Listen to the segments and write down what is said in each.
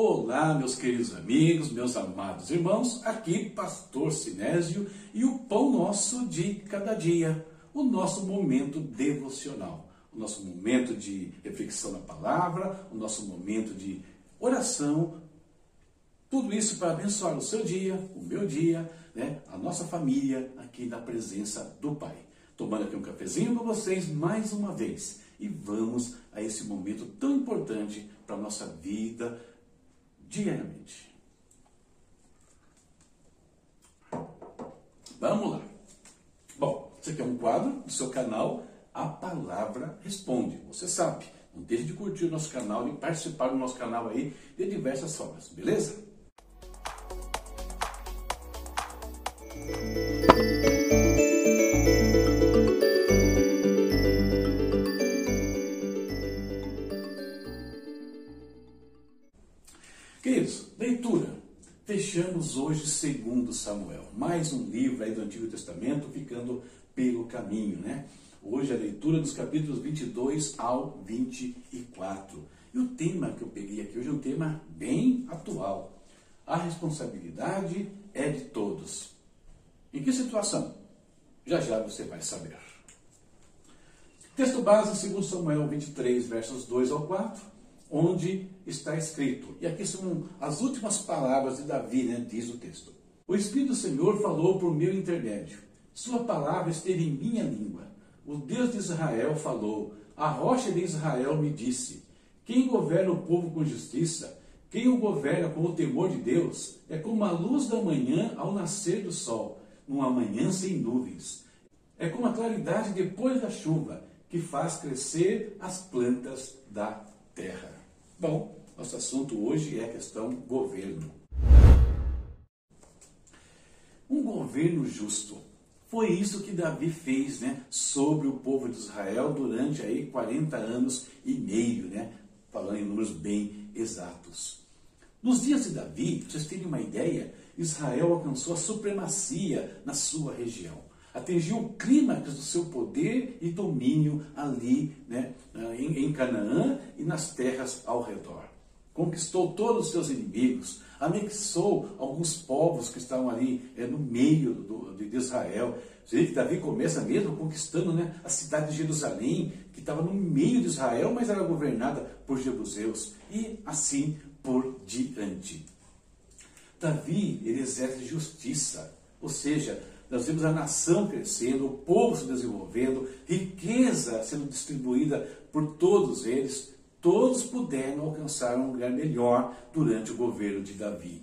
Olá, meus queridos amigos, meus amados irmãos, aqui Pastor Sinésio e o pão nosso de cada dia, o nosso momento devocional, o nosso momento de reflexão na palavra, o nosso momento de oração, tudo isso para abençoar o seu dia, o meu dia, né, a nossa família aqui na presença do Pai. Tomando aqui um cafezinho com vocês mais uma vez e vamos a esse momento tão importante para a nossa vida diariamente. Vamos lá. Bom, esse aqui é um quadro do seu canal A Palavra Responde. Você sabe, não deixe de curtir o nosso canal e participar do nosso canal aí de diversas formas, beleza? Hoje segundo Samuel, mais um livro aí do Antigo Testamento ficando pelo caminho, né? Hoje a leitura dos capítulos 22 ao 24. E o tema que eu peguei aqui hoje é um tema bem atual. A responsabilidade é de todos. Em que situação? Já já você vai saber. Texto base, 2 Samuel 23, versos 2 ao 4 onde está escrito. E aqui são as últimas palavras de Davi, né, diz o texto. O Espírito do Senhor falou por meu intermédio. Sua palavra esteve em minha língua. O Deus de Israel falou. A rocha de Israel me disse: Quem governa o povo com justiça, quem o governa com o temor de Deus, é como a luz da manhã ao nascer do sol, numa manhã sem nuvens. É como a claridade depois da chuva, que faz crescer as plantas da terra. Bom, nosso assunto hoje é a questão governo. Um governo justo. Foi isso que Davi fez né, sobre o povo de Israel durante aí 40 anos e meio, né, falando em números bem exatos. Nos dias de Davi, vocês terem uma ideia, Israel alcançou a supremacia na sua região atingiu o clímax do seu poder e domínio ali né, em, em Canaã e nas terras ao redor. Conquistou todos os seus inimigos, anexou alguns povos que estavam ali é, no meio do, de Israel. Você vê que Davi começa mesmo conquistando né, a cidade de Jerusalém, que estava no meio de Israel, mas era governada por jebuseus, e assim por diante. Davi, ele exerce justiça, ou seja, nós vemos a nação crescendo, o povo se desenvolvendo, riqueza sendo distribuída por todos eles, todos puderam alcançar um lugar melhor durante o governo de Davi.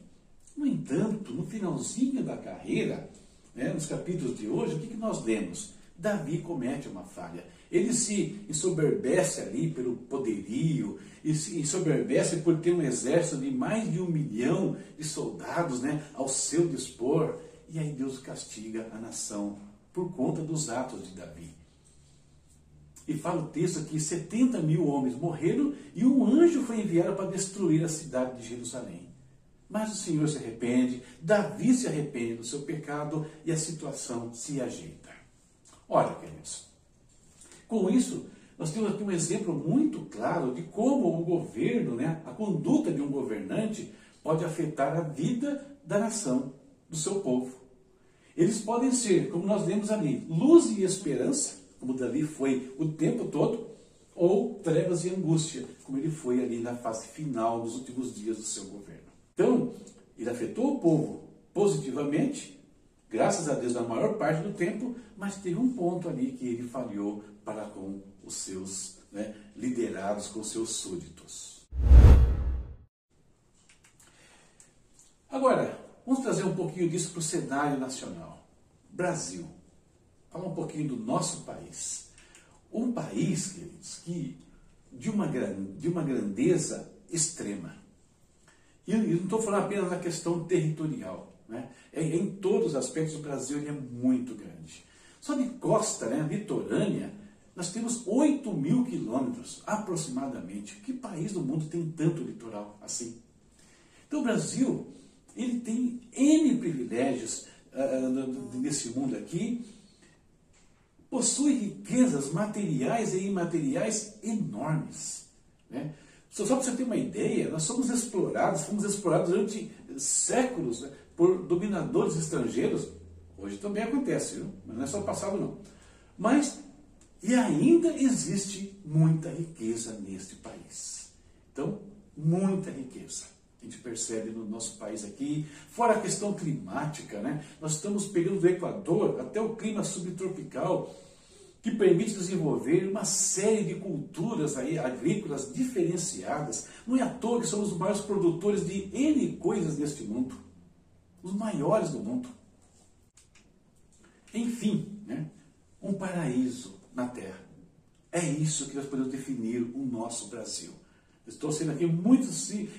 No entanto, no finalzinho da carreira, né, nos capítulos de hoje, o que, que nós lemos? Davi comete uma falha. Ele se ensoberbece ali pelo poderio, e se ensoberbece por ter um exército de mais de um milhão de soldados né, ao seu dispor. E aí Deus castiga a nação por conta dos atos de Davi. E fala o texto aqui: 70 mil homens morreram e um anjo foi enviado para destruir a cidade de Jerusalém. Mas o Senhor se arrepende, Davi se arrepende do seu pecado e a situação se ajeita. Olha, queridos, com isso, nós temos aqui um exemplo muito claro de como o governo, né, a conduta de um governante, pode afetar a vida da nação do seu povo. Eles podem ser, como nós lemos ali, luz e esperança, como Davi foi o tempo todo, ou trevas e angústia, como ele foi ali na fase final dos últimos dias do seu governo. Então, ele afetou o povo positivamente, graças a Deus na maior parte do tempo, mas teve um ponto ali que ele falhou para com os seus né, liderados, com os seus súditos. Vamos trazer um pouquinho disso para o cenário nacional. Brasil. Falar um pouquinho do nosso país. Um país, queridos, que de uma, de uma grandeza extrema. E eu não estou falando apenas da questão territorial. Né? É, em todos os aspectos, o Brasil é muito grande. Só de costa, né, litorânea, nós temos 8 mil quilômetros, aproximadamente. Que país do mundo tem tanto litoral assim? Então, o Brasil ele tem N privilégios uh, nesse mundo aqui, possui riquezas materiais e imateriais enormes. Né? Só para você ter uma ideia, nós somos explorados, fomos explorados durante séculos né, por dominadores estrangeiros. Hoje também acontece, viu? mas não é só passado não. Mas, e ainda existe muita riqueza neste país. Então, muita riqueza. A gente percebe no nosso país aqui, fora a questão climática, né? Nós estamos pegando do Equador até o clima subtropical, que permite desenvolver uma série de culturas aí, agrícolas diferenciadas. Não é à toa que somos os maiores produtores de N coisas neste mundo. Os maiores do mundo. Enfim, né? um paraíso na Terra. É isso que nós podemos definir o nosso Brasil. Estou sendo aqui muito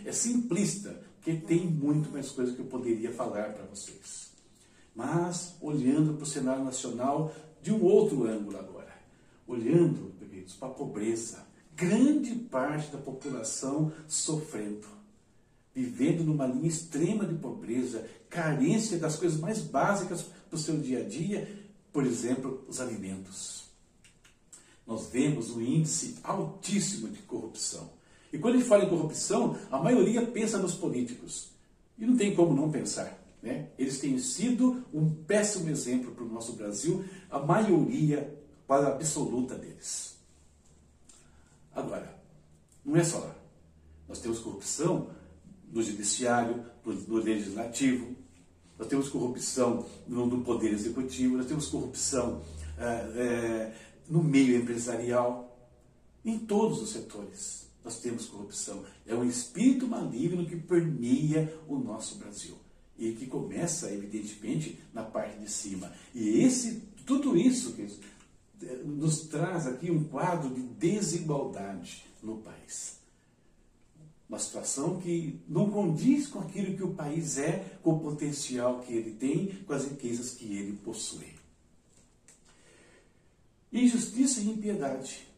é simplista, porque tem muito mais coisas que eu poderia falar para vocês. Mas, olhando para o cenário nacional de um outro ângulo agora, olhando, queridos, para a pobreza, grande parte da população sofrendo, vivendo numa linha extrema de pobreza, carência das coisas mais básicas para o seu dia a dia, por exemplo, os alimentos. Nós vemos um índice altíssimo de corrupção. E quando a gente fala em corrupção, a maioria pensa nos políticos. E não tem como não pensar. Né? Eles têm sido um péssimo exemplo para o nosso Brasil, a maioria, quase absoluta deles. Agora, não é só lá. Nós temos corrupção no judiciário, no, no legislativo, nós temos corrupção no, no, poder executivo, nós temos corrupção é, é, no meio empresarial, em todos os setores nós temos corrupção. É um espírito maligno que permeia o nosso Brasil. E que começa, evidentemente, na parte de cima. E esse, tudo isso que nos traz aqui um quadro de desigualdade no país. Uma situação que não condiz com aquilo que o país é, com o potencial que ele tem, com as riquezas que ele possui. Injustiça e impiedade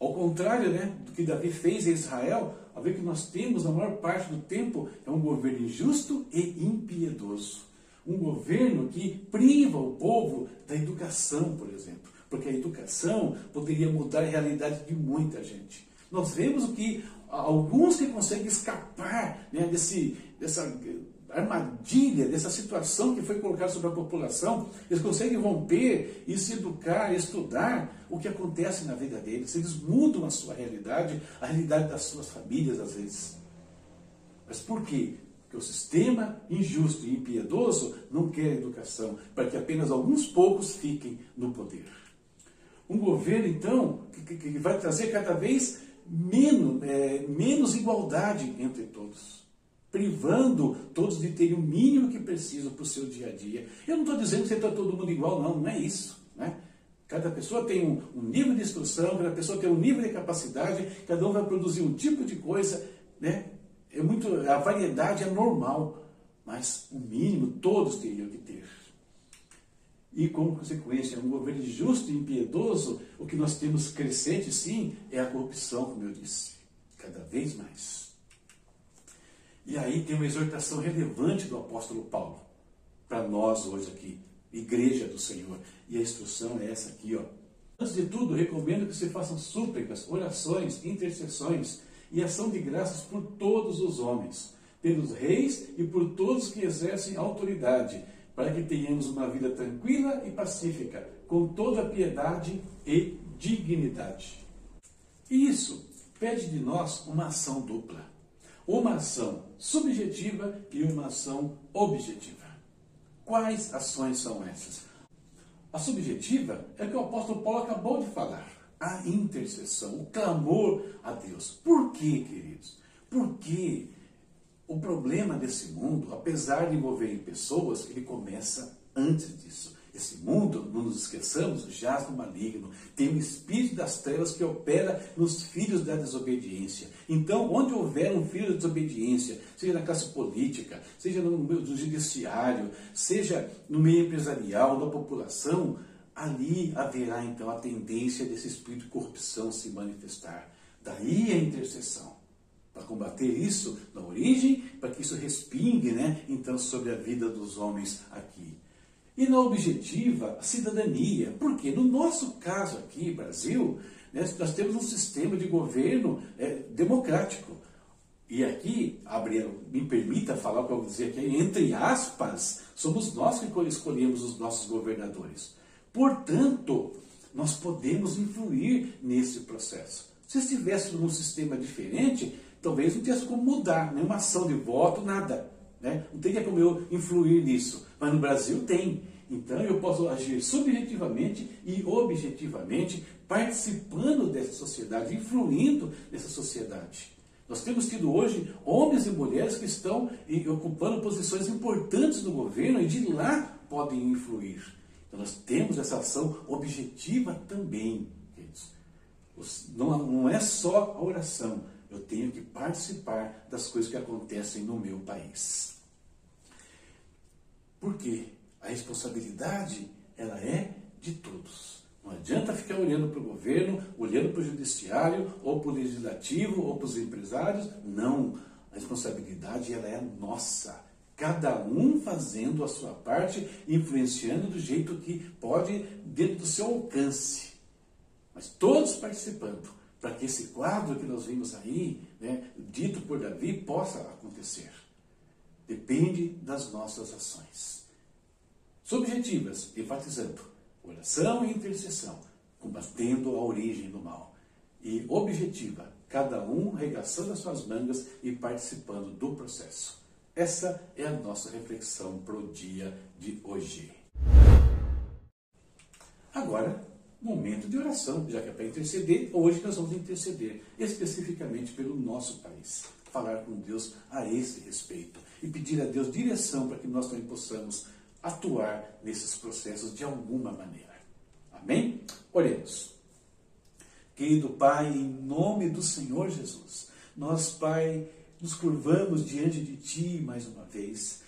ao contrário né, do que Davi fez em Israel, a ver que nós temos, na maior parte do tempo, é um governo injusto e impiedoso. Um governo que priva o povo da educação, por exemplo. Porque a educação poderia mudar a realidade de muita gente. Nós vemos o que alguns que conseguem escapar né, desse, dessa armadilha, dessa situação que foi colocada sobre a população, eles conseguem romper e se educar, estudar o que acontece na vida deles. Eles mudam a sua realidade, a realidade das suas famílias, às vezes. Mas por quê? Porque o sistema injusto e impiedoso não quer educação, para que apenas alguns poucos fiquem no poder. Um governo, então, que, que vai trazer cada vez menos, é, menos igualdade entre todos privando todos de terem o mínimo que precisam para o seu dia a dia. Eu não estou dizendo que você está todo mundo igual, não, não é isso. Né? Cada pessoa tem um, um, nível de instrução, cada pessoa tem um nível de capacidade, cada um vai produzir um tipo de coisa, né? É muito, a variedade é normal, mas o mínimo todos teriam que ter. E como consequência, um governo justo e impiedoso, o que nós temos crescente sim é a corrupção, como eu disse, cada vez mais. E aí tem uma exortação relevante do apóstolo Paulo para nós hoje aqui, igreja do Senhor. E a instrução é essa aqui, ó. Antes de tudo, recomendo que se façam súplicas, orações, intercessões e ação de graças por todos os homens, pelos reis e por todos que exercem autoridade, para que tenhamos uma vida tranquila e pacífica, com toda piedade e dignidade. E isso pede de nós uma ação dupla uma ação subjetiva e uma ação objetiva. Quais ações são essas? A subjetiva é o que o apóstolo Paulo acabou de falar. A intercessão, o clamor a Deus. Por quê, queridos? Porque o problema desse mundo, apesar de envolver pessoas, ele começa antes disso. Esse mundo, não nos esqueçamos, jaz no maligno. Tem o espírito das trevas que opera nos filhos da desobediência. Então, onde houver um filho da desobediência, seja na classe política, seja no meio do judiciário, seja no meio empresarial, da população, ali haverá então a tendência desse espírito de corrupção se manifestar. Daí a intercessão para combater isso na origem, para que isso respingue, né, então, sobre a vida dos homens aqui. E na objetiva, a cidadania. Porque no nosso caso aqui, Brasil? Nós temos um sistema de governo é, democrático. E aqui, me permita falar o que eu vou dizer aqui, entre aspas, somos nós que escolhemos os nossos governadores. Portanto, nós podemos influir nesse processo. Se estivéssemos num sistema diferente, talvez não tivesse como mudar, nenhuma ação de voto, nada. Né? Não teria como eu influir nisso. Mas no Brasil tem. Então eu posso agir subjetivamente e objetivamente, participando dessa sociedade, influindo nessa sociedade. Nós temos tido hoje homens e mulheres que estão ocupando posições importantes no governo e de lá podem influir. Então nós temos essa ação objetiva também, queridos. Não, é só a oração, eu tenho que participar das coisas que acontecem no meu país. Por quê? A responsabilidade, ela é de todos. Não adianta ficar olhando para o governo, olhando para o judiciário, ou para o legislativo, ou para os empresários. Não. A responsabilidade, ela é nossa. Cada um fazendo a sua parte, influenciando do jeito que pode, dentro do seu alcance. Mas todos participando, para que esse quadro que nós vimos aí, né, dito por Davi, possa acontecer. Depende das nossas ações. Subjetivas, enfatizando oração e intercessão, combatendo a origem do mal. E objetiva, cada um regaçando as suas mangas e participando do processo. Essa é a nossa reflexão para o dia de hoje. Agora, momento de oração, já que é para interceder, hoje nós vamos interceder especificamente pelo nosso país. Falar com Deus a esse respeito e pedir a Deus direção para que nós também possamos atuar nesses processos de alguma maneira. Amém? Oremos. Querido Pai, em nome do Senhor Jesus, nós, Pai, nos curvamos diante de Ti mais uma vez.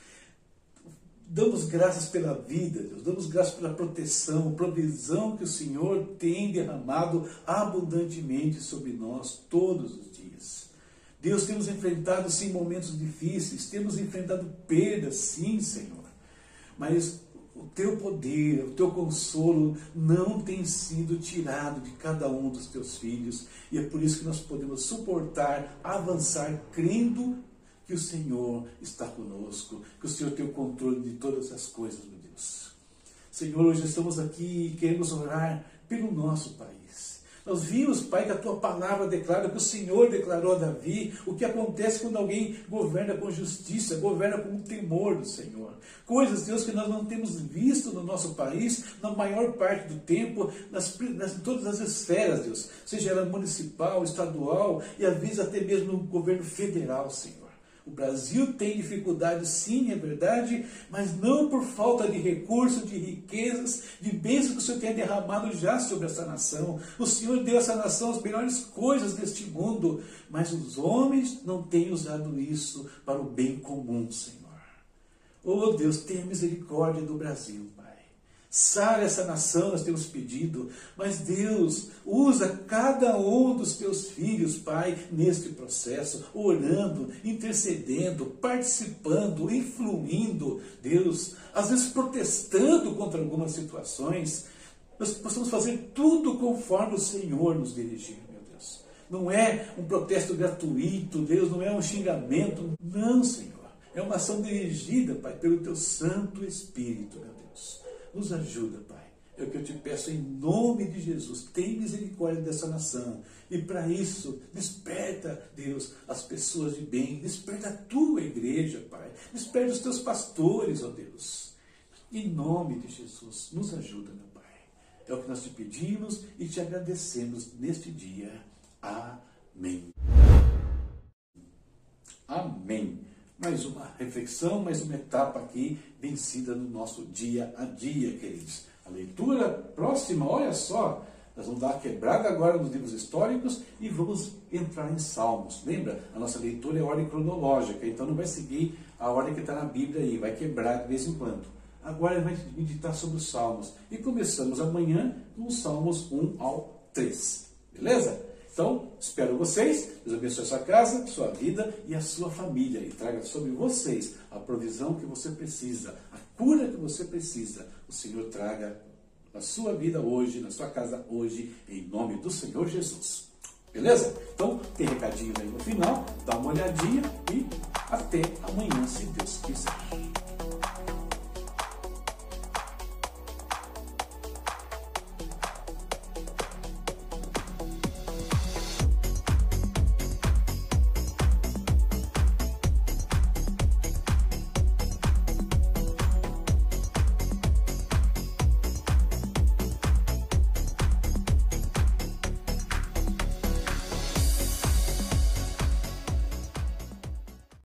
Damos graças pela vida, Deus, damos graças pela proteção, provisão que o Senhor tem derramado abundantemente sobre nós todos os dias. Deus, temos enfrentado sim momentos difíceis, temos enfrentado perdas, sim, Senhor mas o teu poder, o teu consolo não tem sido tirado de cada um dos teus filhos, e é por isso que nós podemos suportar, avançar, crendo que o Senhor está conosco, que o Senhor tem o controle de todas as coisas, meu Deus. Senhor, hoje estamos aqui e queremos orar pelo nosso país. Nós vimos, Pai, que a tua palavra declara, que o Senhor declarou a Davi, o que acontece quando alguém governa com justiça, governa com o temor do Senhor. Coisas, Deus, que nós não temos visto no nosso país, na maior parte do tempo, nas, nas, todas as esferas, Deus, seja ela municipal, estadual e às vezes até mesmo no governo federal, Senhor. O Brasil tem dificuldades, sim, é verdade, mas não por falta de recursos, de riquezas, de bênçãos que o Senhor tenha derramado já sobre essa nação. O Senhor deu a essa nação as melhores coisas deste mundo, mas os homens não têm usado isso para o bem comum, Senhor. Oh Deus, tenha misericórdia do Brasil. Sara essa nação, nós temos pedido, mas Deus usa cada um dos teus filhos, Pai, neste processo, orando, intercedendo, participando, influindo, Deus, às vezes protestando contra algumas situações. Nós possamos fazer tudo conforme o Senhor nos dirigir, meu Deus. Não é um protesto gratuito, Deus, não é um xingamento, não, Senhor. É uma ação dirigida, Pai, pelo teu Santo Espírito, meu Deus. Nos ajuda, Pai. É o que eu te peço em nome de Jesus. Tem misericórdia dessa nação. E para isso, desperta, Deus, as pessoas de bem. Desperta a tua igreja, Pai. Desperta os teus pastores, ó Deus. Em nome de Jesus, nos ajuda, meu Pai. É o que nós te pedimos e te agradecemos neste dia. Amém. Amém mais uma reflexão, mais uma etapa aqui vencida no nosso dia a dia, queridos. A leitura próxima, olha só, nós vamos dar quebrada agora nos livros históricos e vamos entrar em Salmos. Lembra? A nossa leitura é ordem cronológica, então não vai seguir a ordem que está na Bíblia aí, vai quebrar de vez em quando. Agora vai meditar sobre os Salmos. E começamos amanhã com os Salmos 1 ao 3. Beleza? Então, espero vocês. Deus abençoe a sua casa, sua vida e a sua família. E traga sobre vocês a provisão que você precisa, a cura que você precisa. O Senhor traga na sua vida hoje, na sua casa hoje, em nome do Senhor Jesus. Beleza? Então, tem recadinho aí no final, dá uma olhadinha e até amanhã, se Deus quiser.